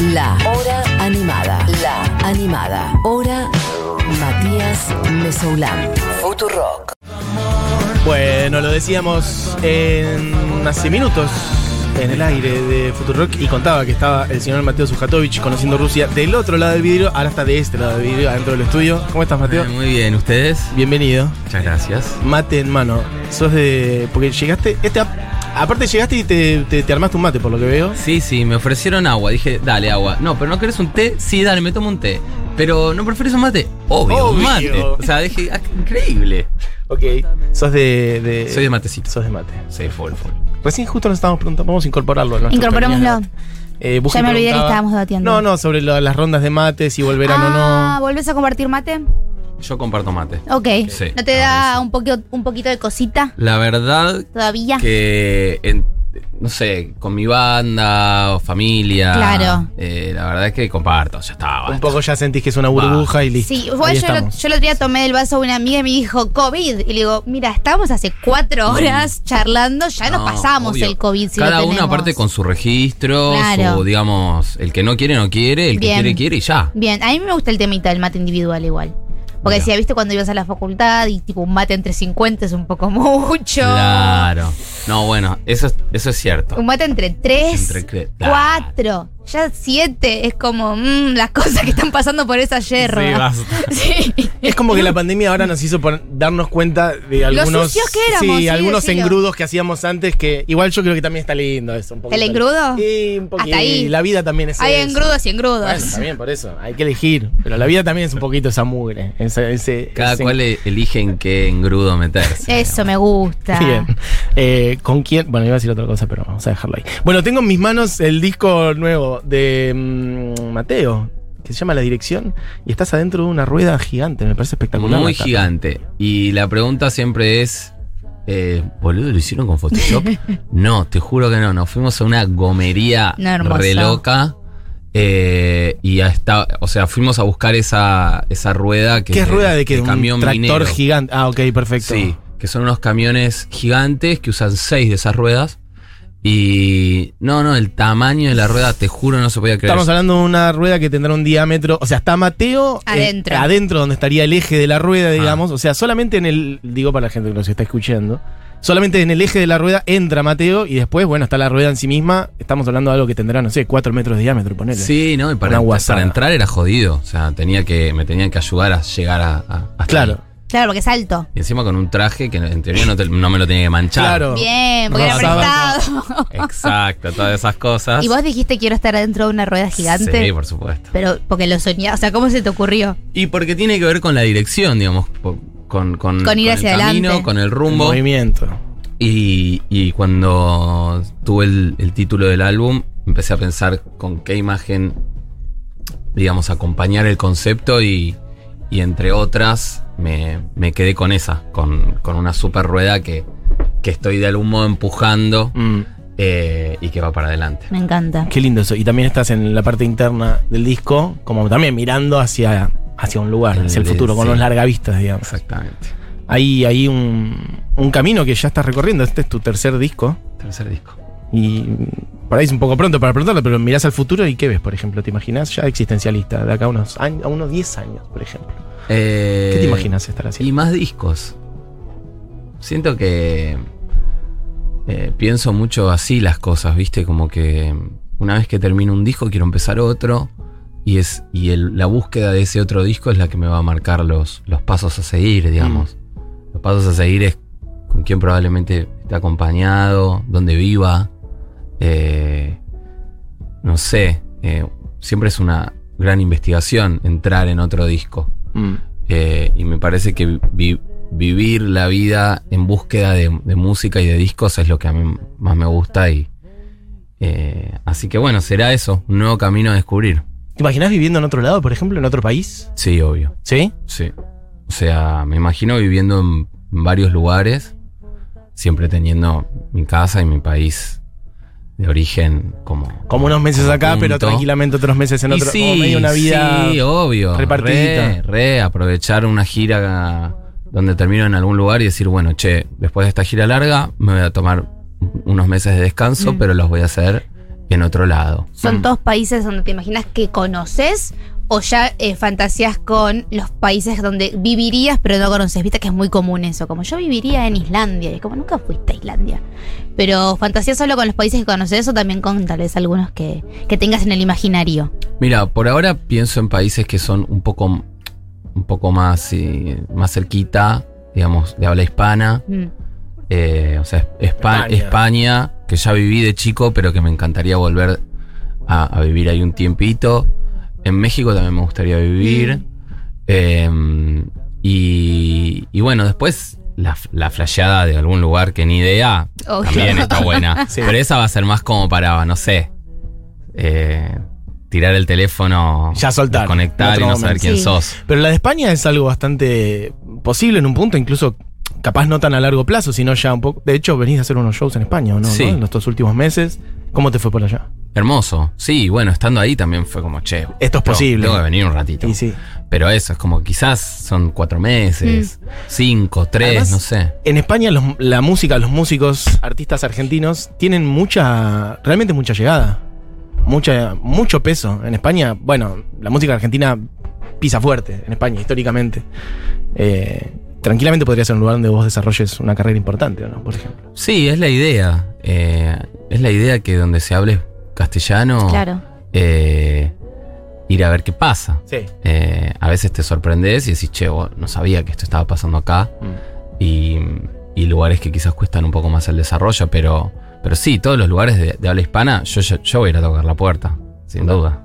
La Hora Animada. La Animada. Hora Matías Mesoulán. Futurock. Bueno, lo decíamos en hace minutos en el aire de Futurock y contaba que estaba el señor Mateo Sujatovich conociendo Rusia del otro lado del vidrio, ahora está de este lado del vidrio, adentro del estudio. ¿Cómo estás, Mateo? Eh, Muy bien, ¿ustedes? Bienvenido. Muchas gracias. Mate en mano. Sos de. Porque llegaste. Este, aparte llegaste y te, te- te armaste un mate, por lo que veo. Sí, sí, me ofrecieron agua. Dije, dale, agua. No, pero ¿no querés un té? Sí, dale, me tomo un té. Pero ¿no prefieres un mate? Obvio, un Obvio. mate. O sea, dije, ah, increíble. Ok. Sos de. de- Soy de matecito. Sos de mate. Sí, full, full. Recién justo nos estábamos preguntando, vamos a incorporarlo. a nuestro Incorporémoslo. Eh, Ya me olvidé que estábamos debatiendo. No, no, sobre lo- las rondas de mates, si volverán ah, o no. ¿volvés a compartir mate? Yo comparto mate. Ok. Sí, ¿No te da sí. un, poquito, un poquito de cosita La verdad todavía? que, en- no sé, con mi banda o familia. Claro. eh, la verdad es que comparto, ya está. Un poco ya sentís que es una burbuja y listo. Sí, igual yo, lo, yo el otro día tomé del vaso de una amiga y me dijo COVID. Y le digo, mira, estábamos hace cuatro horas charlando, ya nos No, pasamos obvio. el COVID. Si Cada uno aparte con su registro, Claro. su, digamos, el que no quiere, no quiere, el que quiere, quiere y ya. Bien, a mí me gusta el temita del mate individual igual. Porque decía, viste, cuando ibas a la facultad y tipo un mate entre 50 es un poco mucho. Claro. No, bueno, eso, es- eso es cierto. Un mate entre 3, Entre cre- 4, ya 7. Es como mm, las cosas que están pasando por esa yerba. Sí, basta. Sí. Es como que la pandemia ahora nos hizo darnos cuenta de algunos. sucios que éramos, Sí, sí, algunos decilo. engrudos que hacíamos antes que igual yo creo que también está lindo eso. Un poquito. ¿El engrudo? Sí, un poquito. Hasta ahí. La vida también es Hay eso. engrudos y engrudos. Bueno, también por eso. Hay que elegir. Pero la vida también es un poquito esa mugre. Ese, ese- Cada ese- cual elige en qué engrudo meterse. Eso me gusta. Bien. Eh, ¿Con quién? Bueno, iba a decir otra cosa, pero vamos a dejarlo ahí. Bueno, tengo en mis manos el disco nuevo de mm, Mateo, que se llama La Dirección, y estás adentro de una rueda gigante, me parece espectacular. Muy gigante. Y la pregunta siempre es. Eh, boludo, ¿lo hicieron con Photoshop? no, te juro que no. Nos fuimos a una gomería re loca. eh, y ya está, o sea, fuimos a buscar esa, esa rueda que ¿Qué es rueda de qué? que ¿Un camión tractor minero. gigante? Ah, ok, perfecto. Sí, que son unos camiones gigantes que usan seis de esas ruedas. Y no, no, el tamaño de la rueda, te juro, no se podía creer. Estamos hablando de una rueda que tendrá un diámetro, o sea, está Mateo eh, Adentro. adentro donde estaría el eje de la Ah. rueda, digamos, o sea, solamente en el, digo para la gente que nos está escuchando, solamente en el eje de la rueda entra Mateo y después, bueno, está la rueda en sí misma, estamos hablando de algo que tendrá, no sé, 4 metros de diámetro, ponele. Sí, no, y para, Una entrar- guasada. para entrar era jodido. O sea, tenía que, me tenían que ayudar a llegar a, a- hasta Claro, ahí. Claro, porque es alto. Y encima con un traje que en teoría no, te- no me lo tenía que manchar. claro. Bien, porque era prestado. Exacto, todas esas cosas. y vos dijiste quiero estar adentro de una rueda gigante. Sí, por supuesto. Pero porque lo soñaba. O sea, ¿cómo se te ocurrió? Y porque tiene que ver con la dirección, digamos, con, con, Con ir hacia el camino, adelante. con el El rumbo. movimiento. Y, y cuando tuve el, el título del álbum, empecé a pensar con qué imagen, digamos, acompañar el concepto y, y entre otras me, me quedé con esa, con, con una super rueda que, que estoy de algún modo empujando Mm, eh, y que va para adelante. Me encanta. qué lindo eso. Y también estás en la parte interna del disco, como también mirando hacia, hacia un lugar, El hacia el futuro, con sí. los largavistas, digamos. Exactamente. Hay, hay un, un camino que ya estás recorriendo. Este es tu tercer disco. Tercer disco. Y por ahí es un poco pronto para preguntarlo, pero mirás al futuro y ¿qué ves, por ejemplo? ¿Te imaginas ya existencialista de acá a unos, años, a unos 10 años, por ejemplo? Eh, ¿Qué te imaginas estar Y haciendo? más discos. Siento que eh, pienso mucho así las cosas, ¿viste? Como que una vez que termino un disco quiero empezar otro y es y el- la búsqueda de ese otro disco es la que me va a marcar los, los pasos a seguir, digamos. Los pasos a seguir es con quién probablemente esté acompañado, dónde viva. Eh, no sé, eh, siempre es una gran investigación entrar en otro disco. Mm. Eh, y me parece que vi- vivir la vida en búsqueda de, de música y de discos es lo que a mí más me gusta. Y, así que bueno, será eso, un nuevo camino a descubrir. ¿Te imaginas viviendo en otro lado, por ejemplo, en otro país? Sí, obvio. ¿Sí? Sí. O sea, me imagino viviendo en varios lugares, siempre teniendo mi casa y mi país de origen como. Como unos meses como acá, pero tranquilamente otros meses en Y otro. sí, como medio una vida. sí, obvio. repartidita. Re, re, aprovechar una gira donde termino en algún lugar y decir, bueno, che, después de esta gira larga me voy a tomar unos meses de descanso, Mm. pero los voy a hacer en otro lado. ¿Son Mm. todos países donde te imaginas que conoces o ya eh, fantasías con los países donde vivirías pero no conoces? Viste que es muy común eso, como yo viviría en Islandia, y es como nunca fuiste a Islandia. Pero fantasías solo con los países que conoces o también con tal vez algunos que, que tengas en el imaginario. Mira, por ahora pienso en países que son un poco, un poco más, eh, más cerquita, digamos, de habla hispana. Mm. Eh, o sea, Espa- España. España. que ya viví de chico, pero que me encantaría volver a, a vivir ahí un tiempito. En México también me gustaría vivir. Eh, y, y bueno, después la, la flasheada de algún lugar que ni idea Obvio. también está buena. Sí. Pero esa va a ser más como para, no sé, eh, tirar el teléfono, Ya soltar, conectar y no saber momento. quién Sí. sos. Pero la de España es algo bastante posible en un punto, incluso capaz no tan a largo plazo, sino ya un poco. De hecho, venís a hacer unos shows en España, ¿o no? Sí. ¿no? En estos últimos meses. ¿Cómo te fue por allá? Hermoso. Sí, bueno, estando ahí también fue como, che. Esto es posible. Tengo que venir un ratito. Y sí. Pero eso, es como quizás son cuatro meses, cinco, tres, Además, no sé. En España los- la música, los músicos, artistas argentinos tienen mucha, realmente mucha llegada. Mucha, mucho peso. En España, bueno, la música argentina pisa fuerte en España, históricamente. Eh, tranquilamente podría ser un lugar donde vos desarrolles una carrera importante, ¿o ¿no? Por ejemplo. Sí, es la idea. Eh, es la idea que donde se hable castellano, Claro. eh, ir a ver qué pasa. Sí. Eh, a veces te sorprendes y decís, che, vos, no sabía que esto estaba pasando acá. Y, y lugares que quizás cuestan un poco más el desarrollo, pero, pero sí, todos los lugares de, de habla hispana, yo, yo, yo voy a ir a tocar la puerta, sin duda.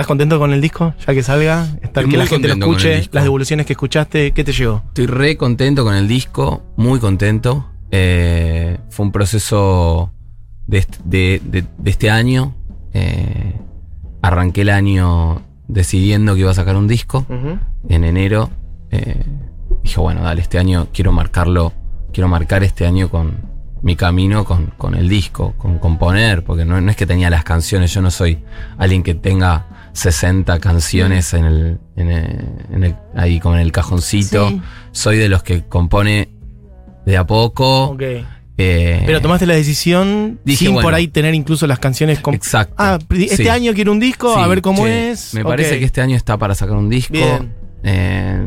¿Estás contento con el disco? Ya que salga, estar que la gente lo escuche, las devoluciones que escuchaste, ¿qué te llegó? Estoy re contento con el disco, muy contento. Eh, fue un proceso de, est- de- de- de este año. Eh, arranqué el año decidiendo que iba a sacar un disco. En enero eh, dije, bueno, dale, este año quiero marcarlo, quiero marcar este año con mi camino con, con el disco, con componer, porque no, no es que tenía las canciones, yo no soy alguien que tenga 60 canciones en el, en el- en el- ahí como en el cajoncito. Sí. Soy de los que compone de a poco. Ok. eh, Pero tomaste la decisión Dije, sin bueno. por ahí tener incluso las canciones. Exacto. Ah, este Sí. año quiero un disco, a ver cómo che, es. Me parece que este año está para sacar un disco. Bien. Eh,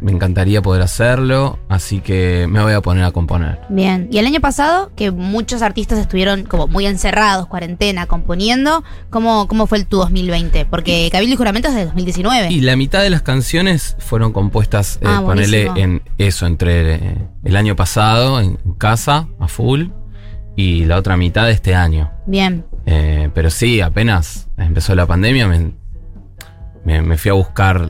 me encantaría poder hacerlo, así que me voy a poner a componer. Bien. Y el año pasado, que muchos artistas estuvieron como muy encerrados, cuarentena, componiendo, ¿cómo, cómo fue el tu 2020? Porque Cabildo y Juramento es de 2019. Y la mitad de las canciones fueron compuestas, eh, Ah, ponele en eso, entre eh, el año pasado, en casa, a full, y la otra mitad de este año. Bien. Eh, pero sí, apenas empezó la pandemia, me, me- me fui a buscar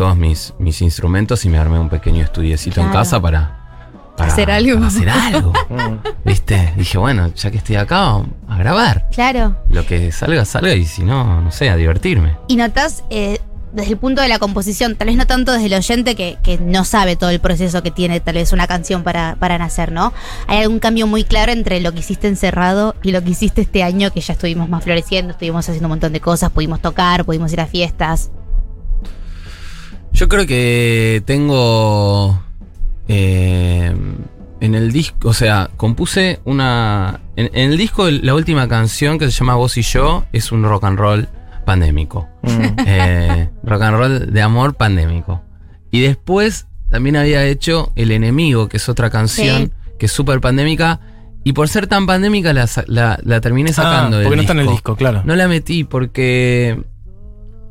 todos mis, mis instrumentos y me armé un pequeño estudiecito en casa para, para Hacer algo. para hacer algo. ¿Viste? Dije, bueno, ya que estoy acá, a grabar. Claro. Lo que salga, salga, y si no, no sé, a divertirme. Y notas eh, desde el punto de la composición, tal vez no tanto desde el oyente que, que no sabe todo el proceso que tiene tal vez una canción para, para nacer, ¿no? Hay algún cambio muy claro entre lo que hiciste encerrado y lo que hiciste este año, que ya estuvimos más floreciendo, estuvimos haciendo un montón de cosas, pudimos tocar, pudimos ir a fiestas. Yo creo que tengo. eh, en el disco, o sea, compuse una. En, en el disco, la última canción que se llama Vos y yo es un rock and roll pandémico. Mm. Eh, rock and roll de amor pandémico. Y después también había hecho El Enemigo, que es otra canción Sí. que es súper pandémica. Y por ser tan pandémica la, la- la terminé sacando. Ah, del porque no está en el disco, claro. No la metí porque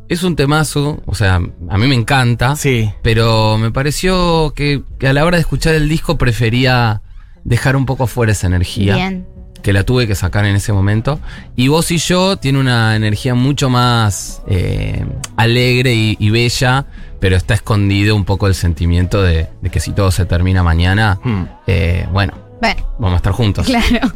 es un temazo, o sea, a mí me encanta, Sí. pero me pareció que, que a la hora de escuchar el disco prefería dejar un poco fuera esa energía, Bien. que la tuve que sacar en ese momento. Y vos y yo tiene una energía mucho más eh, alegre y, y bella, pero está escondido un poco el sentimiento de, de que si todo se termina mañana, Mm. eh, bueno, Bueno, vamos a estar juntos. claro.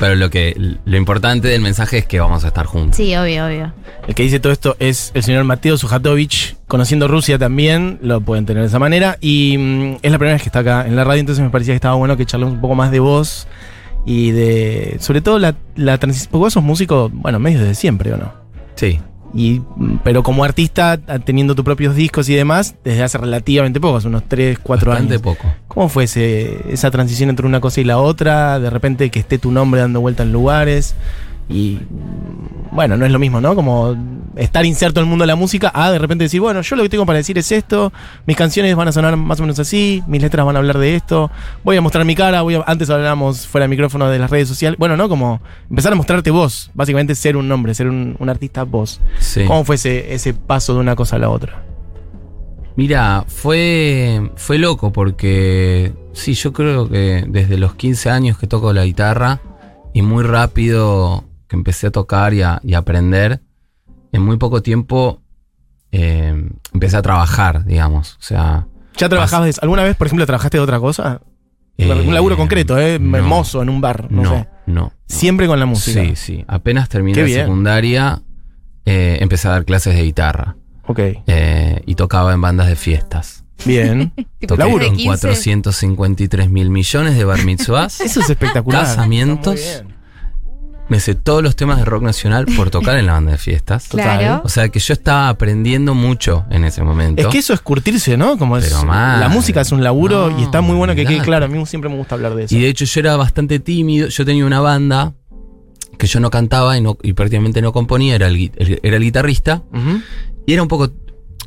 Pero lo que lo importante del mensaje es que vamos a estar juntos. Sí, obvio, obvio. El que dice todo esto es el señor Mateo Sujatovich, conociendo Rusia también, lo pueden tener de esa manera. Y mm, es la primera vez que está acá en la radio, entonces me parecía que estaba bueno que charlemos un poco más de voz y de. Sobre todo la, la transición. Porque vos sos músico, bueno, medio desde siempre, ¿o no? Sí. Y, pero como artista, a- teniendo tus propios discos y demás, desde hace relativamente poco, hace unos 3, 4 Bastante años. poco. ¿Cómo fue ese, esa transición entre una cosa y la otra? De repente que esté tu nombre dando vuelta en lugares. Y bueno, no es lo mismo, ¿no? Como estar inserto en el mundo de la música a de repente decir, bueno, yo lo que tengo para decir es esto, mis canciones van a sonar más o menos así, mis letras van a hablar de esto, voy a mostrar mi cara, voy a, antes hablábamos fuera de micrófono de las redes sociales, bueno, ¿no? Como empezar a mostrarte vos, básicamente ser un nombre, ser un, un artista vos. Sí. ¿Cómo fue ese, ese paso de una cosa a la otra? Mira, fue, fue loco porque sí, yo creo que desde los 15 años que toco la guitarra y muy rápido que empecé a tocar y a, y a aprender, en muy poco tiempo eh, empecé a trabajar, digamos. O sea, ¿Ya trabajabas, alguna vez, por ejemplo, trabajaste de otra cosa? eh, un laburo concreto, ¿eh? no. Mozo en un bar, no, no, sé. no. Siempre con la música. Sí, sí. Apenas terminé la secundaria, eh, empecé a dar clases de guitarra Ok, eh, y tocaba en bandas de fiestas. bien. Tipo, Toqué Laburo. en 15. 453 mil millones de bar mitzvahs. Eso es espectacular. Casamientos. Me sé todos los temas de rock nacional por tocar en la banda de fiestas. Claro. O sea que yo estaba aprendiendo mucho en ese momento. Es que eso es curtirse, ¿no? Como es, Pero mal. la música es un laburo No, y está muy bueno que quede claro. A mí siempre me gusta hablar de eso. Y de hecho yo era bastante tímido. Yo tenía una banda que yo no cantaba y, no, y prácticamente no componía, era el, era el guitarrista. Y era un poco.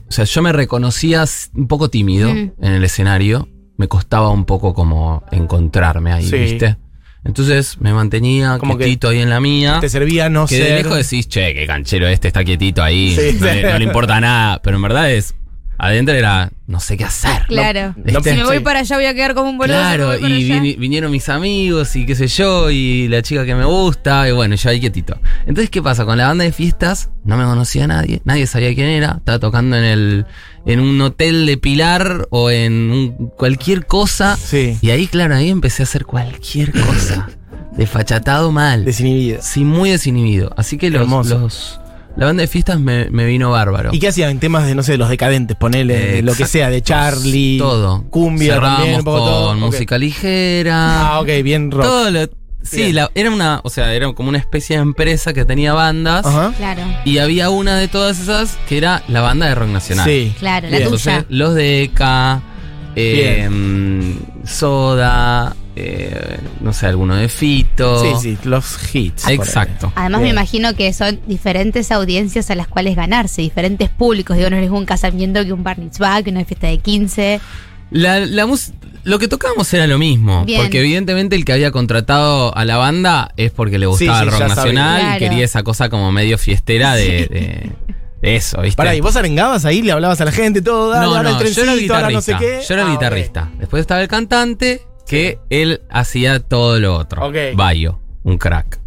O sea, yo me reconocía un poco tímido en el escenario. Me costaba un poco como encontrarme ahí, Sí. ¿viste? Entonces me mantenía Como que quietito ahí en la mía. Te servía no Que de lejos decís, che, qué canchero este está quietito ahí, Sí, no, sí. Le, no le importa nada. Pero en verdad es, adentro era, no sé qué hacer. Claro. No, si me voy para allá voy a quedar como un boludo. Claro, y vinieron mis amigos y qué sé yo, y la chica que me gusta, y bueno, yo ahí quietito. Entonces, ¿qué pasa? Con la banda de fiestas no me conocía a nadie, nadie sabía quién era, estaba tocando en el en un hotel de Pilar o en un- cualquier cosa. Sí. Y ahí, claro, ahí empecé a hacer cualquier cosa. Desfachatado mal. Desinhibido. Sí, muy desinhibido. Así que los, los- la banda de fiestas me, me vino bárbaro. ¿Y qué hacían en temas de, no sé, los decadentes? Ponele Eh, lo que sea, de Charlie. Todo. Cumbia Cerrábamos también, un poco con todo. Música ligera. Ah, ok, bien rock. Todo lo- sí, Bien. la- era una, o sea, era como una especie de empresa que tenía bandas Ajá. Claro. y había una de todas esas que era la banda de rock nacional. Sí. Claro, la. Entonces, tuya. los de ECA, eh, Soda, eh, no sé, alguno de Fito. Sí, sí, los hits. Exacto. Además me imagino que son diferentes audiencias a las cuales ganarse, diferentes públicos. Digo, no es un casamiento que un bar mitzvah, que una fiesta de 15. La, la mus- lo que tocábamos era lo mismo, Bien. porque evidentemente el que había contratado a la banda es porque le gustaba Sí, sí, el rock nacional Claro. y quería esa cosa como medio fiestera de, de- de eso, ¿viste? Pará, ¿y vos arengabas ahí? ¿Le hablabas a la gente todo? Dale, no, no, el yo era el trencito, ahora no guitarrista. sé qué. Yo era el Ah, guitarrista. Después estaba el cantante, que él hacía todo lo otro. Ok. Bayo, un crack.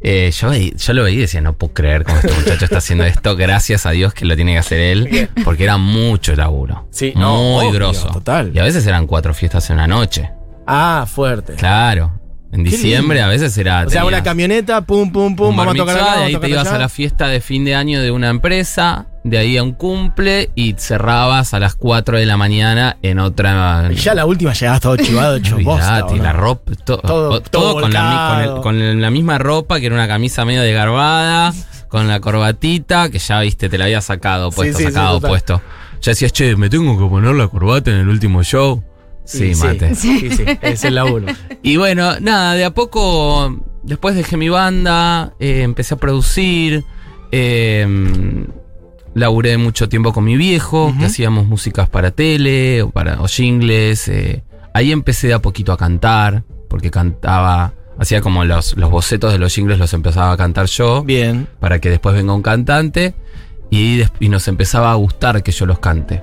Eh, yo, yo lo veía y decía, no puedo creer cómo este muchacho está haciendo esto. Gracias a Dios que lo tiene que hacer él, porque era mucho laburo. Sí, no, muy obvio, grosso. total. Y a veces eran cuatro fiestas en una noche. Ah, fuerte. Claro. En diciembre a veces era. O sea, una camioneta, pum, pum, pum, vamos a tocar acá, vamos ahí te ibas allá. a la fiesta de fin de año de una empresa, de ahí a un cumple y cerrabas a las 4 de la mañana en otra. Y ya la última llegabas todo chivado, hecho bosta, la ropa, to- Todo- todo todo, con, la, mi- con el- volcado. con la misma ropa, que era una camisa medio desgarbada, con la corbatita, que ya viste, te la había sacado, puesto, sí, sí, sacado, puesto. Ya decías, che, me tengo que poner la corbata en el último show. Sí, mate. Sí, sí, es el laburo. Y bueno, nada, de a poco, después dejé mi banda, eh, empecé a producir, eh, laburé mucho tiempo con mi viejo, que hacíamos músicas para tele o, para, o jingles. eh. Ahí empecé de a poquito a cantar, porque cantaba, hacía como los, los bocetos de los jingles los empezaba a cantar yo, Bien. para que después venga un cantante, y, y nos empezaba a gustar que yo los cante.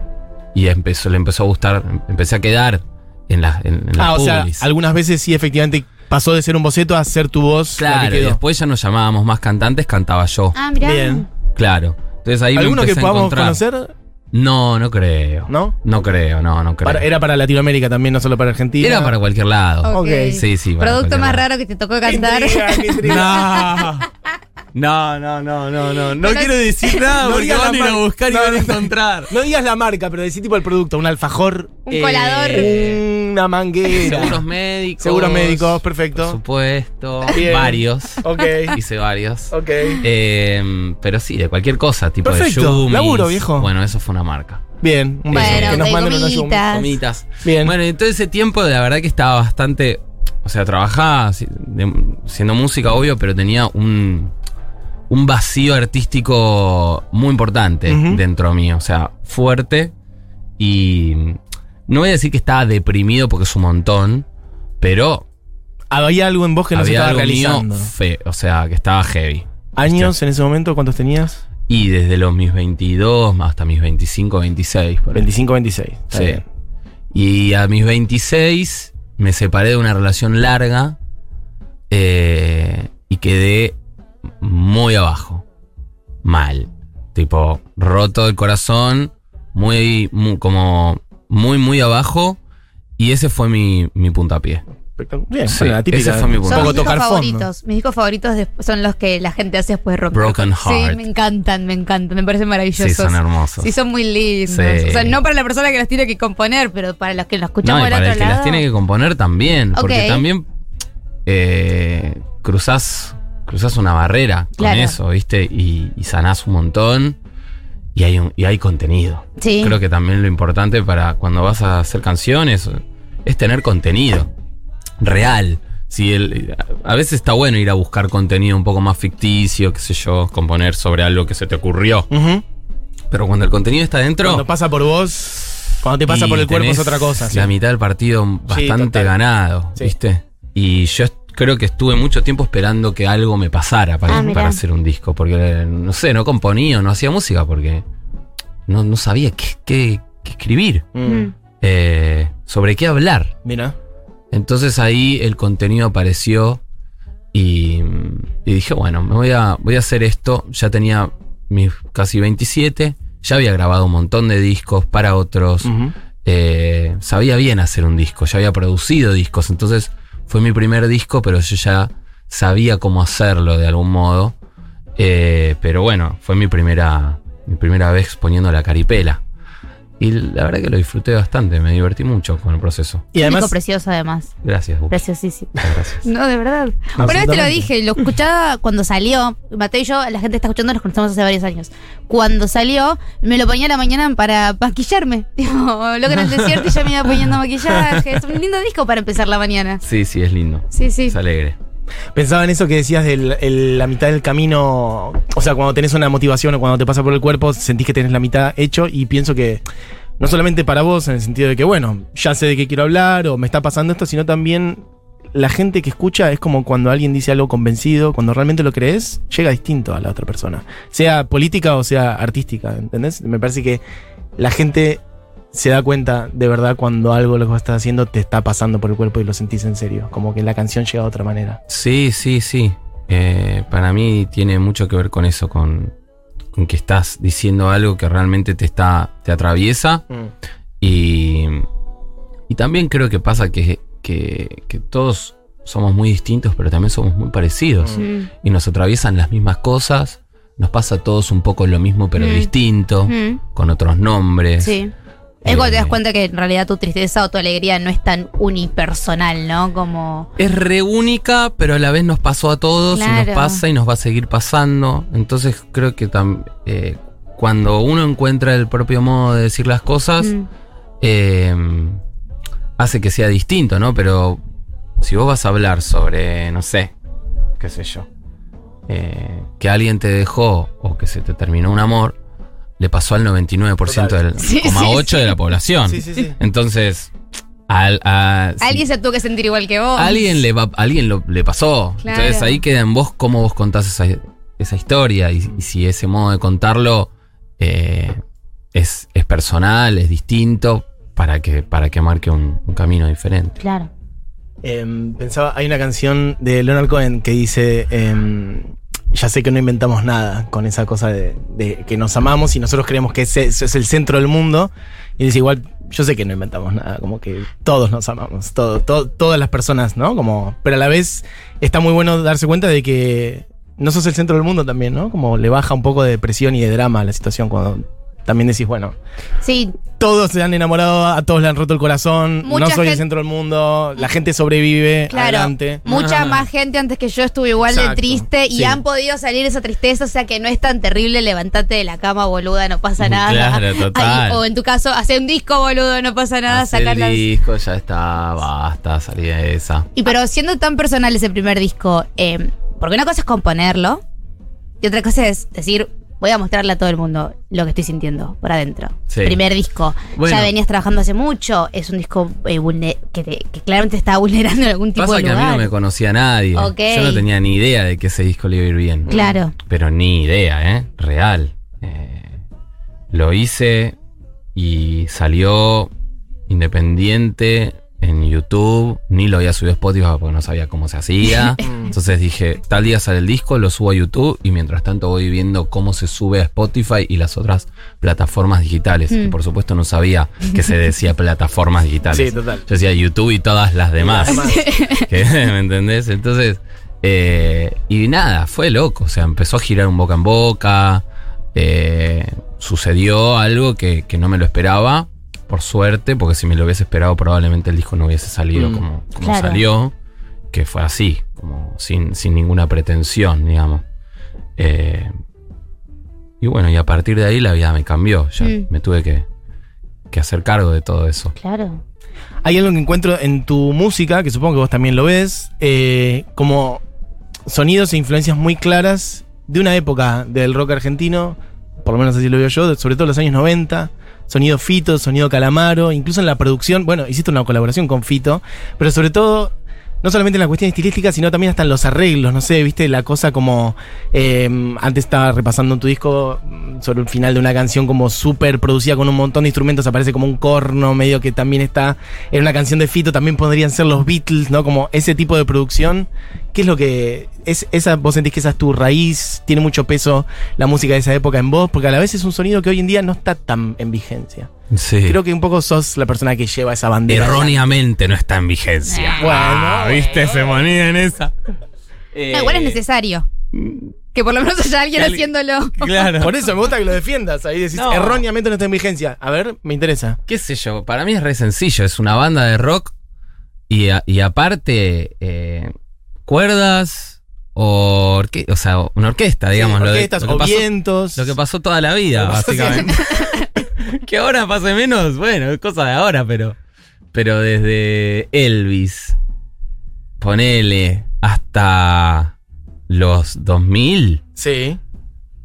Y empezó, le empezó a gustar, empecé a quedar en las en, en las Ah, o sea, publis. algunas veces sí, efectivamente, pasó de ser un boceto a ser tu voz. Claro, y después ya nos llamábamos más cantantes, cantaba yo. Ah, mirá. Bien. Claro. Entonces ahí ¿Alguno que podamos encontrar. conocer? No, no creo. ¿No? No creo, no, no creo. Para- era para Latinoamérica también, no solo para Argentina. Era para cualquier lado. Ok. Sí, sí. Producto más lado. raro que te tocó Qué cantar. intriga, qué intriga. No, no, no, no, no. No Pero- quiero decir nada No porque van a ir a buscar y No, van a no. encontrar. No digas la marca, pero decí tipo el producto, un alfajor. Un colador. Una manguera. Seguros médicos. Seguros médicos, Por perfecto. supuesto. Bien. Varios. Ok. Hice varios. Ok. Eh, pero sí, de cualquier cosa, tipo Perfecto. de Yumis. Laburo, viejo. Bueno, eso fue una marca. Bien, un beso. Bueno, que nos de manden unos gomitas. yumos. Comitas. Bien. Bueno, y todo ese tiempo la verdad que estaba bastante. o sea, trabajaba siendo música, obvio, pero tenía un, un vacío artístico muy importante dentro mío. O sea, fuerte. Y no voy a decir que estaba deprimido porque es un montón, pero Había algo en vos que no se había estaba algo mío realizando. fe, o sea, que estaba heavy. ¿Años en ese momento? ¿Cuántos tenías? Y desde los mis 22 hasta mis 25, 26. por ahí. 25, 26. Está Sí. bien. Y a mis 26 me separé de una relación larga eh, y quedé muy abajo. Mal. Tipo, roto el corazón, muy, mu- como muy, muy abajo. Y ese fue mi, mi puntapié. Espectacular. Bien, Sí, bueno, la típica. ese fue mi un punto. Son mis discos fondo. favoritos. Mis discos favoritos son los que la gente hace después de rock. Broken Sí, Heart. me encantan, me encantan. Me parecen maravillosos. Sí, son hermosos. Sí, son muy lindos. Sí. O sea, no para la persona que los tiene que componer, pero para los que los No, escuchamos y del para otro el que lado. las tiene que componer también. Porque también eh, cruzás, cruzás una barrera con Claro. eso, ¿viste? Y, y sanás un montón. Y hay, un- y hay contenido. Sí. Creo que también lo importante para cuando vas a hacer canciones es tener contenido real. Si el, a veces está bueno ir a buscar contenido un poco más ficticio, qué sé yo, componer sobre algo que se te ocurrió. Pero cuando el contenido está dentro. Cuando pasa por vos, cuando te pasa por el cuerpo es otra cosa. sí. La mitad del partido bastante ganado, Sí. ¿viste? Y yo creo que estuve mucho tiempo esperando que algo me pasara para, Ah, para hacer un disco. Porque, no sé, no componía, no hacía música porque no, no sabía qué, qué- qué escribir, Mm. Mm. eh, sobre qué hablar. Mira. Entonces ahí el contenido apareció y, y dije, bueno, me voy a, voy a hacer esto. Ya tenía mis casi 27, ya había grabado un montón de discos para otros. Eh, sabía bien hacer un disco, ya había producido discos, entonces fue mi primer disco, pero yo ya sabía cómo hacerlo de algún modo. Eh, pero bueno, fue mi primera, mi primera vez poniendo la caripela. Y la verdad que lo disfruté bastante, me divertí mucho con el proceso. Y Un además, disco precioso, además. Gracias, Gus. Preciosísimo. Gracias. No, de verdad. Una vez te lo dije, lo escuchaba cuando salió. Mateo y yo, la gente está escuchando, nos conocemos hace varios años. Cuando salió, me lo ponía a la mañana para maquillarme. Tipo, loco en el desierto y ya me iba poniendo maquillaje. Es un lindo disco para empezar la mañana. Sí, sí, es lindo. Sí, sí. Es alegre. Pensaba en eso que decías de la mitad del camino. O sea, cuando tenés una motivación o cuando te pasa por el cuerpo, sentís que tenés la mitad hecho. Y pienso que no solamente para vos, en el sentido de que, bueno, ya sé de qué quiero hablar o me está pasando esto, sino también la gente que escucha es como cuando alguien dice algo convencido, cuando realmente lo crees, llega distinto a la otra persona. Sea política o sea artística, ¿entendés? Me parece que la gente se da cuenta de verdad cuando algo lo que estás haciendo te está pasando por el cuerpo y lo sentís en serio. Como que la canción llega de otra manera. Sí, sí, sí. Eh, para mí tiene mucho que ver con eso, con, con que estás diciendo algo que realmente te está, te atraviesa. Y, y también creo que pasa que, que, que todos somos muy distintos, pero también somos muy parecidos. Mm. Y nos atraviesan las mismas cosas. Nos pasa a todos un poco lo mismo, pero Mm. distinto, Mm. con otros nombres. Sí. Es cuando te das Eh, cuenta que en realidad tu tristeza o tu alegría no es tan unipersonal, ¿no? Como. Es re única, pero a la vez nos pasó a todos y nos pasa y nos va a seguir pasando. Entonces creo que eh, cuando uno encuentra el propio modo de decir las cosas, Mm. eh, hace que sea distinto, ¿no? Pero si vos vas a hablar sobre, no sé, qué sé yo, eh, que alguien te dejó o que se te terminó un amor, le pasó al 99% del Sí, sí, 0,8 de sí. la población. Sí, sí, sí. Entonces, al, a- Alguien se tuvo que sentir igual que vos. alguien le va, alguien lo, le pasó. Claro. Entonces ahí queda en vos cómo vos contás esa, esa historia y, y si ese modo de contarlo eh, es, es personal, es distinto, para que, para que marque un, un camino diferente. Claro. Em, pensaba, hay una canción de Leonard Cohen que dice, em, ya sé que no inventamos nada con esa cosa de, que nos amamos y nosotros creemos que ese, es el centro del mundo. Y dice igual, yo sé que no inventamos nada, como que todos nos amamos, todas las personas, ¿no? Como, pero a la vez está muy bueno darse cuenta de que no sos el centro del mundo también, ¿no? Como le baja un poco de presión y de drama a la situación cuando también decís, bueno, Sí, todos se han enamorado, a todos le han roto el corazón, Mucha no soy el centro del mundo, la gente sobrevive, claro. adelante. Mucha Ah. más gente antes que yo estuvo igual de triste y sí. han podido salir esa tristeza, o sea que no es tan terrible levantate de la cama, boluda, no pasa nada. Claro, total. Ay, o en tu caso, hacer un disco, boludo, no pasa nada, sacar el las... disco, ya está, basta, salí de esa. Y pero siendo tan personal ese primer disco, eh, porque una cosa es componerlo y otra cosa es decir, voy a mostrarle a todo el mundo lo que estoy sintiendo por adentro. Sí. Primer disco. Bueno. Ya venías trabajando hace mucho, es un disco eh, que, te- que claramente está vulnerando en algún tipo Pasa de que a lugar. mí no me conocía nadie. Yo no tenía ni idea de que ese disco le iba a ir bien. Claro. Pero ni idea, ¿eh? Real. Eh, lo hice y salió independiente en YouTube. Ni lo había subido a Spotify porque no sabía cómo se hacía. Entonces dije, tal día sale el disco, lo subo a YouTube y mientras tanto voy viendo cómo se sube a Spotify y las otras plataformas digitales. Mm. Que por supuesto no sabía que se decía plataformas digitales. Sí, total. Yo decía YouTube y todas las demás. Que, ¿Me entendés? Entonces, eh, y nada, fue loco. O sea, empezó a girar un boca en boca. eh, sucedió algo que, que no me lo esperaba, por suerte, porque si me lo hubiese esperado, probablemente el disco no hubiese salido Mm. como, como Claro. salió. Que fue así, como sin, sin ninguna pretensión, digamos. Eh, y bueno, y a partir de ahí la vida me cambió. Ya Mm. me tuve que, que hacer cargo de todo eso. Claro. Hay algo que encuentro en tu música, que supongo que vos también lo ves, eh, como sonidos e influencias muy claras de una época del rock argentino, por lo menos así lo veo yo, sobre todo los años 90. Sonido Fito, sonido Calamaro, incluso en la producción, bueno, hiciste una colaboración con Fito, pero sobre todo, no solamente en la cuestión estilística, sino también hasta en los arreglos, no sé, viste, la cosa como, eh, antes estaba repasando en tu disco mm, sobre el final de una canción como súper producida con un montón de instrumentos, aparece como un corno medio que también está en una canción de Fito, también podrían ser los Beatles, ¿no? Como ese tipo de producción. ¿Qué es lo que es esa vos sentís que esa es tu raíz? Tiene mucho peso la música de esa época en vos, porque a la vez es un sonido que hoy en día no está tan en vigencia. Sí. Creo que un poco sos la persona que lleva esa bandera. Erróneamente no está en vigencia. Bueno, Ah, ¿viste? Se ponía en esa. No, igual es necesario. Que por lo menos haya alguien haciéndolo. Claro. Por eso me gusta que lo defiendas. Ahí decís, No. erróneamente no está en vigencia. A ver, me interesa. ¿Qué sé yo? Para mí es re sencillo. Es una banda de rock y, a- y aparte eh, cuerdas o, orque- o sea, una orquesta, digamos. Sí, lo, de- orquestas lo que o pasó, vientos. lo que pasó toda la vida, básicamente. que ahora pase menos, bueno, es cosa de ahora, pero, pero desde Elvis, ponele, hasta los 2000. Sí.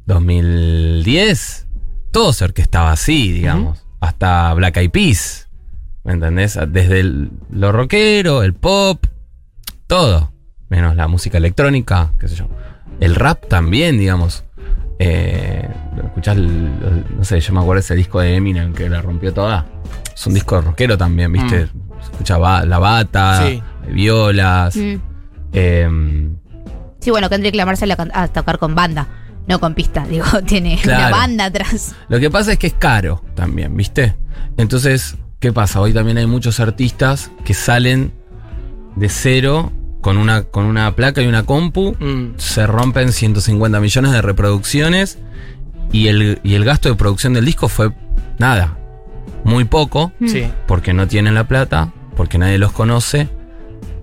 2010, todo se orquestaba así, digamos. Hasta Black Eyed Peas. ¿Me entendés? Desde el- lo rockero, el pop, todo. Menos la música electrónica, qué sé yo. El rap también, digamos. Eh, escuchás, el- el- no sé, yo me acuerdo ese disco de Eminem que la rompió toda. Es un disco rockero también, ¿viste? Se escucha ba- la bata, Sí. hay violas. Mm. em, Sí, bueno, Kendrick Lamar sale a, tocar con banda, no con pista. Digo, tiene una banda atrás. Lo que pasa es que es caro también, ¿viste? Entonces, ¿qué pasa? Hoy también hay muchos artistas que salen de cero con una, con una placa y una compu, Mm. se rompen 150 millones de reproducciones y el, y el gasto de producción del disco fue nada, muy poco, Mm. Sí. porque no tienen la plata, porque nadie los conoce.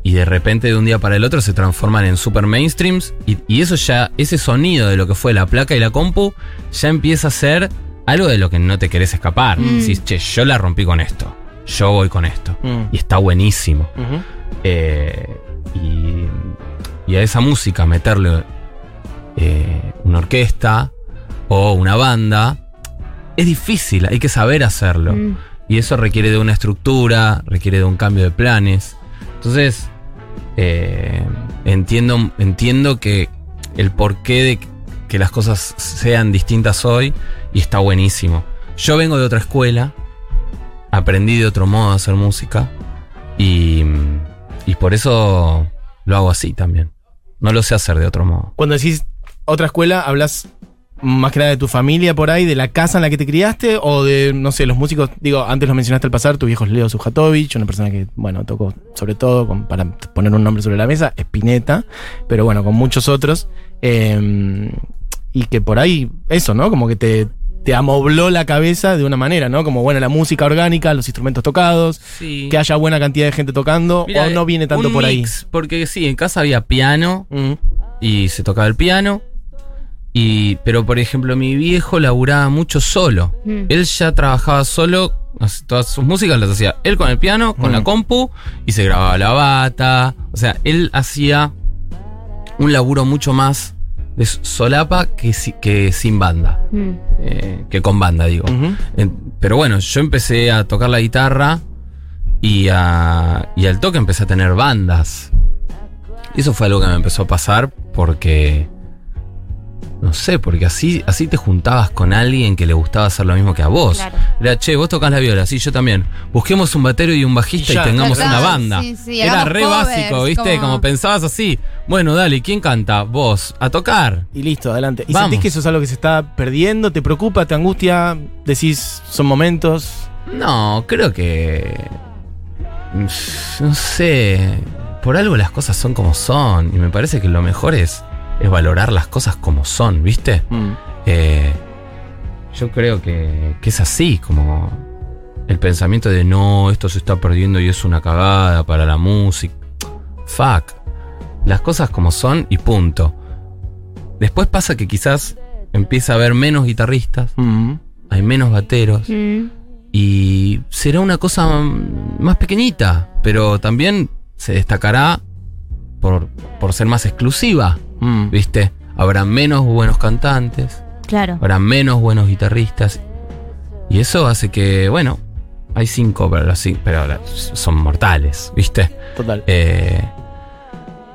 Y de repente de un día para el otro se transforman en super mainstreams. Y, y eso ya, ese sonido de lo que fue la placa y la compu, ya empieza a ser algo de lo que no te querés escapar. Mm. Decís, che, yo la rompí con esto. Yo voy con esto. Mm. Y está buenísimo. Eh, y, y a esa música meterle eh, una orquesta o una banda es difícil, hay que saber hacerlo. Mm. Y eso requiere de una estructura, requiere de un cambio de planes. Entonces, eh, entiendo, entiendo que el porqué de que las cosas sean distintas hoy y está buenísimo. Yo vengo de otra escuela, aprendí de otro modo a hacer música y, y por eso lo hago así también. No lo sé hacer de otro modo. Cuando decís otra escuela, hablas más que nada de tu familia por ahí, de la casa en la que te criaste o de, no sé, los músicos. Digo, antes lo mencionaste al pasar, tu viejo es Leo Sujatovich, una persona que, bueno, tocó sobre todo, para poner un nombre sobre la mesa, Spinetta, pero bueno, con muchos otros. eh, y que por ahí, eso, ¿no? Como que te, te amobló la cabeza de una manera, ¿no? Como, bueno, la música orgánica, los instrumentos tocados, Sí. que haya buena cantidad de gente tocando, o no viene tanto un por ahí. Porque sí, en casa había piano Mm. y se tocaba el piano. Y, pero por ejemplo, mi viejo laburaba mucho solo. Mm. Él ya trabajaba solo, todas sus músicas las hacía él con el piano, con Mm. la compu, y se grababa la bata. O sea, él hacía un laburo mucho más de solapa que, si- que sin banda. Mm. eh, que con banda, digo. Pero bueno, yo empecé a tocar la guitarra y, a- y al toque empecé a tener bandas. Y eso fue algo que me empezó a pasar porque. No sé, porque así, así te juntabas con alguien que le gustaba hacer lo mismo que a vos. Claro. Era, che, vos tocas la viola, sí, yo también. Busquemos un batero y un bajista Y tengamos Claro, una banda. sí, sí, Era re covers, básico, ¿viste? como- Como... pensabas así. Bueno, dale, ¿quién canta? Vos, a tocar. Y listo, adelante. ¿Y Vamos. sentís que eso es algo que se está perdiendo? ¿Te preocupa? ¿Te angustia? ¿Decís son momentos? No, creo que. mm, No sé. Por algo las cosas son como son. Y me parece que lo mejor es, es valorar las cosas como son, ¿viste? Mm. Eh, yo creo que, que es así, como el pensamiento de no, esto se está perdiendo y es una cagada para la música. Fuck. Las cosas como son y punto. Después pasa que quizás empieza a haber menos guitarristas, Mm. hay menos bateros. Mm. Y será una cosa más pequeñita, pero también se destacará por, por ser más exclusiva, Mm. ¿viste? Habrá menos buenos cantantes, Claro. habrá menos buenos guitarristas. Y eso hace que, bueno, hay cinco, pero, sí, pero son mortales, ¿viste? Total. Eh,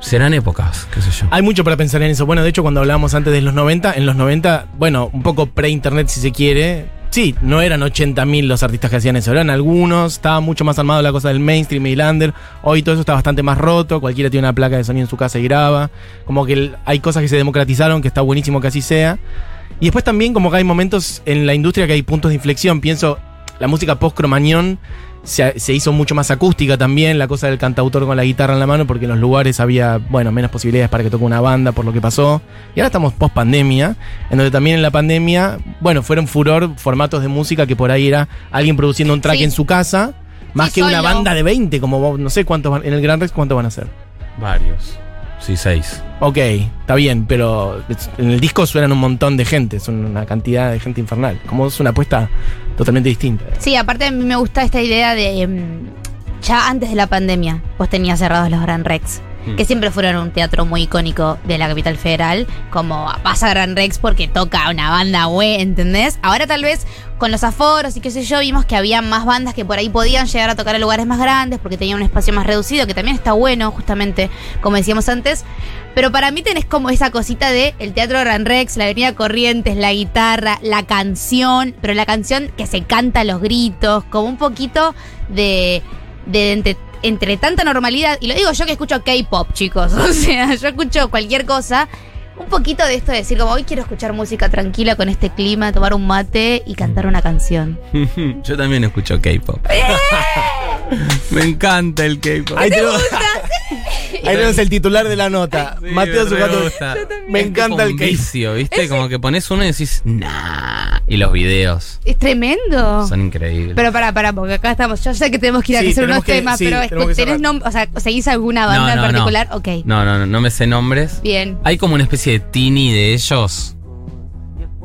serán épocas, qué sé yo. Hay mucho para pensar en eso. Bueno, de hecho, cuando hablábamos antes de los 90, en los 90, bueno, un poco pre-internet si se quiere. Sí, no eran 80.000 los artistas que hacían eso, eran algunos, estaba mucho más armado la cosa del mainstream y lander. Hoy todo eso está bastante más roto, cualquiera tiene una placa de sonido en su casa y graba. Como que hay cosas que se democratizaron, que está buenísimo que así sea. Y después también como que hay momentos en la industria que hay puntos de inflexión. Pienso, la música post-cromañón se, se hizo mucho más acústica también, la cosa del cantautor con la guitarra en la mano, porque en los lugares había, bueno, menos posibilidades para que toque una banda por lo que pasó. Y ahora estamos post pandemia, en donde también en la pandemia, bueno, fueron furor formatos de música que por ahí era alguien produciendo un track Sí. en su casa, más Sí, que una banda de 20, como vos- no sé cuántos van, en el Gran Rex cuántos van a ser. Varios. Sí, seis. Ok, está bien, pero en el disco suenan un montón de gente, son una cantidad de gente infernal. Como es una apuesta totalmente distinta. Sí, aparte a mí me gusta esta idea de. em, ya antes de la pandemia, vos tenías cerrados los Gran Rex. Mm. Que siempre fueron un teatro muy icónico de la capital federal. Como pasa Gran Rex porque toca una banda güey, ¿entendés? Ahora tal vez con los aforos y qué sé yo, vimos que había más bandas que por ahí podían llegar a tocar a lugares más grandes porque tenían un espacio más reducido, que también está bueno, justamente, como decíamos antes. Pero para mí tenés como esa cosita de el Teatro Gran Rex, la Avenida Corrientes, la guitarra, la canción, pero la canción que se canta a los gritos, como un poquito de, de entre, entre tanta normalidad, y lo digo yo que escucho K-pop, chicos, o sea, yo escucho cualquier cosa, un poquito de esto de decir como hoy quiero escuchar música tranquila con este clima, tomar un mate y cantar una canción. Yo también escucho K-pop. Me encanta el K-pop. Ahí tenemos el titular de la nota. Sí, Mateo me Zucato. Me encanta el K-pop. vicio, ¿viste? Como que pones uno y decís, nah. Y los videos Es tremendo. son increíbles. Pero para, para, porque acá estamos. Yo sé que tenemos que ir a Sí, hacer unos que- temas, sí, pero que ¿tenés cerrar. nom- o sea, ¿seguís alguna No, banda no, en no. particular? Ok. No, no, no, no me sé nombres. Bien. Hay como una especie de tini de ellos.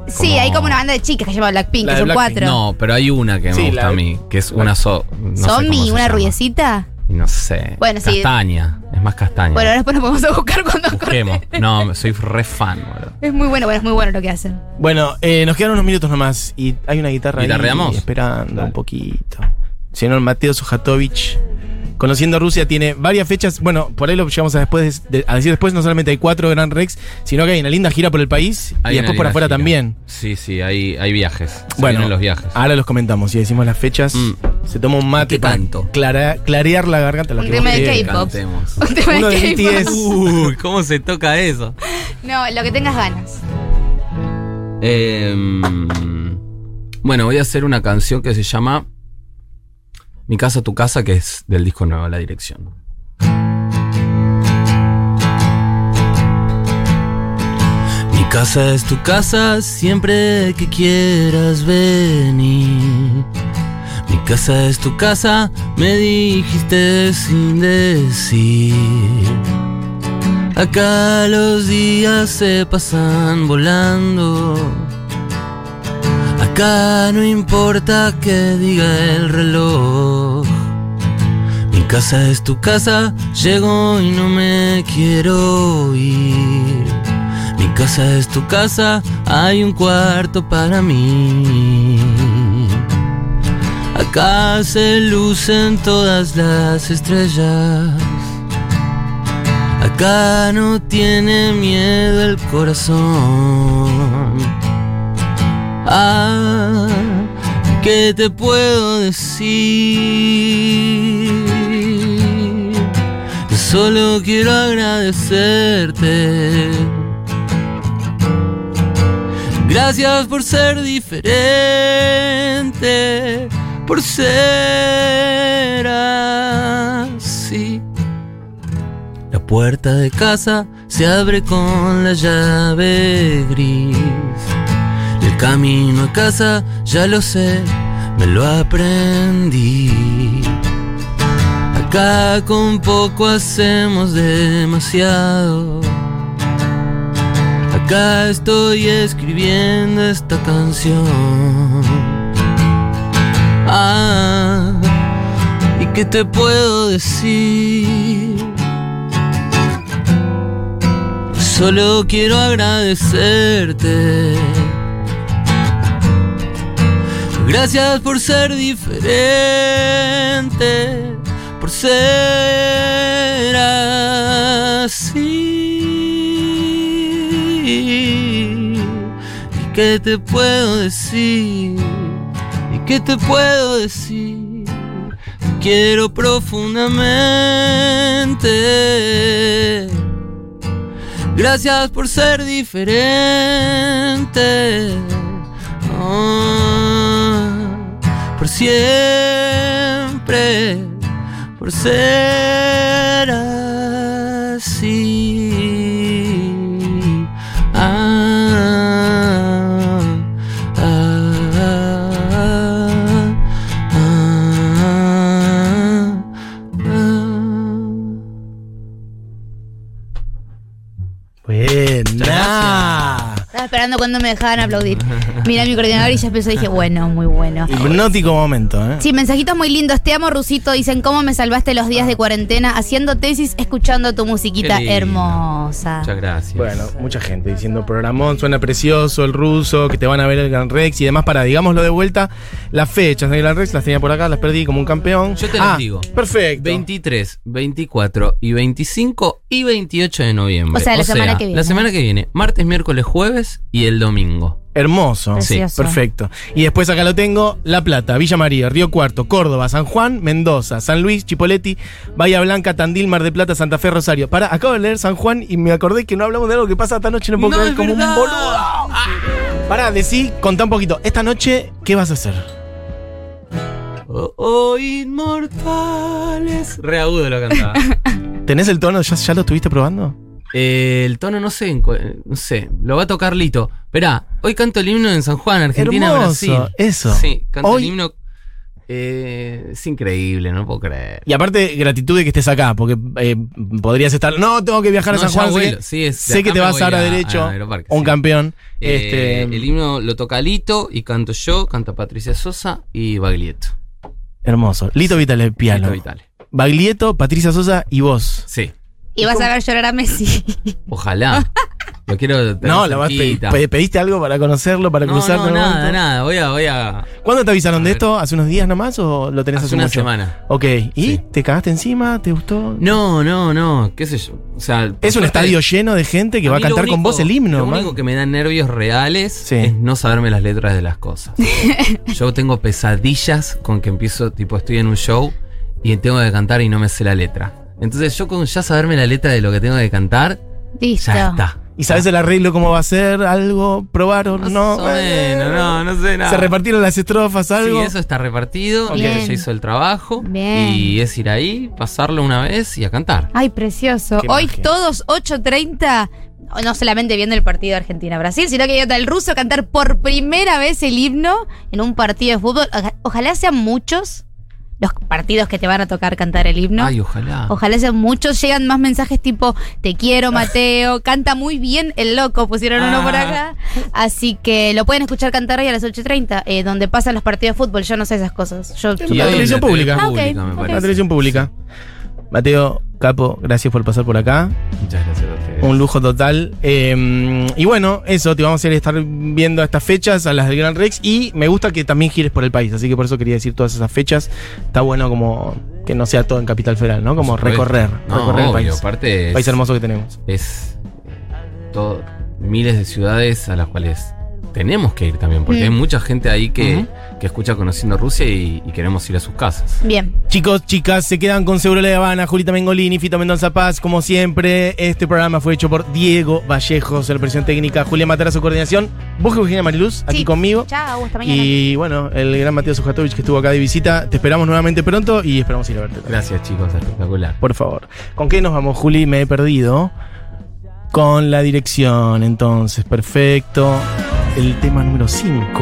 Sí, hay como una banda de chicas que se llama Blackpink, La que son cuatro. No, pero hay una que me Sí, gusta la- a mí, que es una so, no ¿Zombie? ¿Una llama. rubiecita? No sé. Bueno, sí. Castaña. Es más castaña. Bueno, ahora después nos podemos a buscar cuando Busquemos. corte. No, soy re fan, boludo. Es muy bueno, bueno, es muy bueno lo que hacen. Bueno, eh, nos quedan unos minutos nomás y hay una guitarra ahí ¿Guitarreamos? esperando un poquito. Señor Mateo Sujatovich, conociendo Rusia, tiene varias fechas. Bueno, por ahí lo llegamos a, después, de- a decir después, no solamente hay cuatro Gran Rex, sino que hay una linda gira por el país Hay y después por afuera gira. también. Sí, sí, hay, hay viajes. Se bueno, los viajes. ahora los comentamos y decimos las fechas. Mm. Se toma un mate ¿Qué para tanto? clara- clarear la garganta. lo Un tema de. K-pop. Un tema Uno de K-pop. BTS. Uy, ¿cómo se toca eso? No, lo que tengas ganas. Em, bueno, voy a hacer una canción que se llama Mi casa, tu casa, que es del disco nuevo, La Dirección. Mi casa es tu casa siempre que quieras venir. Mi casa es tu casa, me dijiste sin decir. Acá los días se pasan volando. Acá no importa que diga el reloj. Mi casa es tu casa, llego y no me quiero ir. Mi casa es tu casa, hay un cuarto para mí. Acá se lucen todas las estrellas. Acá no tiene miedo el corazón. Ah, ¿qué te puedo decir? Solo quiero agradecerte. Gracias por ser diferente, por ser así. La puerta de casa se abre con la llave gris. Camino a casa, ya lo sé, me lo aprendí. Acá con poco hacemos demasiado. Acá estoy escribiendo esta canción. Ah, ¿y qué te puedo decir? Solo quiero agradecerte. Gracias por ser diferente, por ser así. ¿Y qué te puedo decir? ¿Y qué te puedo decir? Te quiero profundamente. Gracias por ser diferente. Ah, por siempre, por ser así. Estaba esperando cuando me dejaban aplaudir. Mira mi coordinador y ya empezó y dije, bueno, muy bueno. Hipnótico momento, ¿eh? Sí, mensajitos muy lindos. Te amo, Rusito. Dicen, ¿cómo me salvaste los días de cuarentena haciendo tesis, escuchando tu musiquita hermosa? Muchas gracias. Bueno, mucha gente diciendo programón, suena precioso, el ruso, que te van a ver el Gran Rex y demás. Para, digámoslo de vuelta, las fechas del Gran Rex las tenía por acá, las perdí como un campeón. Yo te las Ah, digo. Perfecto. 23, 24 y 25 y 28 de noviembre. O sea, la semana que viene. La semana que viene. Martes, miércoles, jueves y el domingo. Hermoso. Sí. Perfecto. Y después acá lo tengo: La Plata, Villa María, Río Cuarto, Córdoba, San Juan, Mendoza, San Luis, Chipoleti, Bahía Blanca, Tandil, Mar de Plata, Santa Fe, Rosario. Para, acabo de leer San Juan y me acordé que no hablamos de algo que pasa esta noche, no puedo No, creer es como verdad. un boludo. Pará, decí, contá un poquito. Esta noche, ¿qué vas a hacer? Oh, oh, inmortales. Re agudo lo cantaba. ¿Tenés el tono? ¿Ya, ya lo estuviste probando? Eh, el tono no sé, no sé, lo va a tocar Lito. Esperá, hoy canto el himno en San Juan, Argentina, Hermoso, Brasil. eso. Sí, canto Hoy- el himno. eh, es increíble, no puedo creer. Y aparte, gratitud de que estés acá, porque eh, podrías estar. No, tengo que viajar a San Juan. sé vuelo, que- sí, es- sé que te vas ahora a- derecho, a un sí. campeón. Eh, este, el himno lo toca Lito y canto yo, canta Patricia Sosa y Baglietto. hermoso. Lito Vitale, piano. Lito Vitale. Baglietto, Patricia Sosa y vos. Sí, Y vas a ver llorar a Messi. ojalá. lo quiero tener No, la vas cerquita. pe- ¿Pediste algo para conocerlo, para No, cruzarte? no, en algún nada, momento? nada. Voy a, voy a. ¿Cuándo te avisaron de esto? ¿Hace unos días nomás o lo tenés hace, Hace una mucho? semana. Ok. ¿Y Sí. te cagaste encima? ¿Te gustó? No, no, no. ¿Qué sé yo? O sea, por Es un suerte, estadio lleno de gente que va a mí lo cantar con único- vos el himno. Lo man. único que me da nervios reales Sí. es no saberme las letras de las cosas. yo tengo pesadillas con que empiezo, tipo, estoy en un show y tengo que cantar y no me sé la letra. Entonces, yo con ya saberme la letra de lo que tengo que cantar, Listo. ya está. ¿Y sabes el arreglo cómo va a ser? ¿Algo? ¿Probaron? Más No. o menos, no, no sé nada. ¿Se repartieron las estrofas? ¿Algo? Sí, eso está repartido. Ok. Ella ya hizo el trabajo. Bien. Y es ir ahí, pasarlo una vez y a cantar. Ay, precioso. Qué Hoy magia. todos 8.30 no solamente viendo el partido Argentina-Brasil, sino que viendo al ruso cantar por primera vez el himno en un partido de fútbol. Oja- Ojalá sean muchos los partidos que te van a tocar cantar el himno. Ay, ojalá. Ojalá sean muchos, llegan más mensajes tipo Te quiero, Mateo, canta muy bien el loco, pusieron uno por acá. Así que lo pueden escuchar cantar hoy a las 8.30, eh, donde pasan los partidos de fútbol. Yo no sé esas cosas. Yo Y la televisión pública. Ah, ok, me ok. La televisión pública. Mateo, Capo, gracias por pasar por acá. Muchas gracias. Un lujo total. Eh, y bueno, eso, te vamos a ir a estar viendo estas fechas, a las del Gran Rex. Y me gusta que también gires por el país, así que por eso quería decir todas esas fechas. Está bueno como que no sea todo en Capital Federal, ¿no? Como recorrer, No, recorrer el país. Aparte es, país hermoso que tenemos. es todo, miles de ciudades a las cuales tenemos que ir también, porque Mm. hay mucha gente ahí que, que escucha Conociendo Rusia y, y queremos ir a sus casas. Bien. Chicos, chicas, se quedan con Seguro La Habana, Julita Mengolini, Fito Mendoza Paz, como siempre. Este programa fue hecho por Diego Vallejos, la presión técnica, Julia Matarazo, coordinación, vos, Eugenia Mariluz, aquí Sí. conmigo. Chao, hasta mañana. Y bueno, el gran Mateo Sujatovich que estuvo acá de visita. Te esperamos nuevamente pronto y esperamos ir a verte. también. Gracias chicos, espectacular. Por favor. ¿Con qué nos vamos, Juli? Me he perdido. Con la dirección, entonces, perfecto. El tema número 5.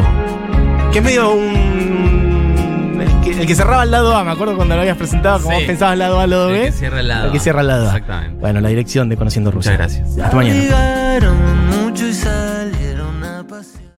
Que es medio un. El que, el que cerraba al lado A, me acuerdo cuando lo habías presentado, como Sí. vos pensabas al lado A, al lado El B. que cierra el lado. El que cierra al lado A. Exactamente. Bueno, la dirección de Conociendo Rusia. Muchas gracias. Hasta mañana. Llegaron mucho y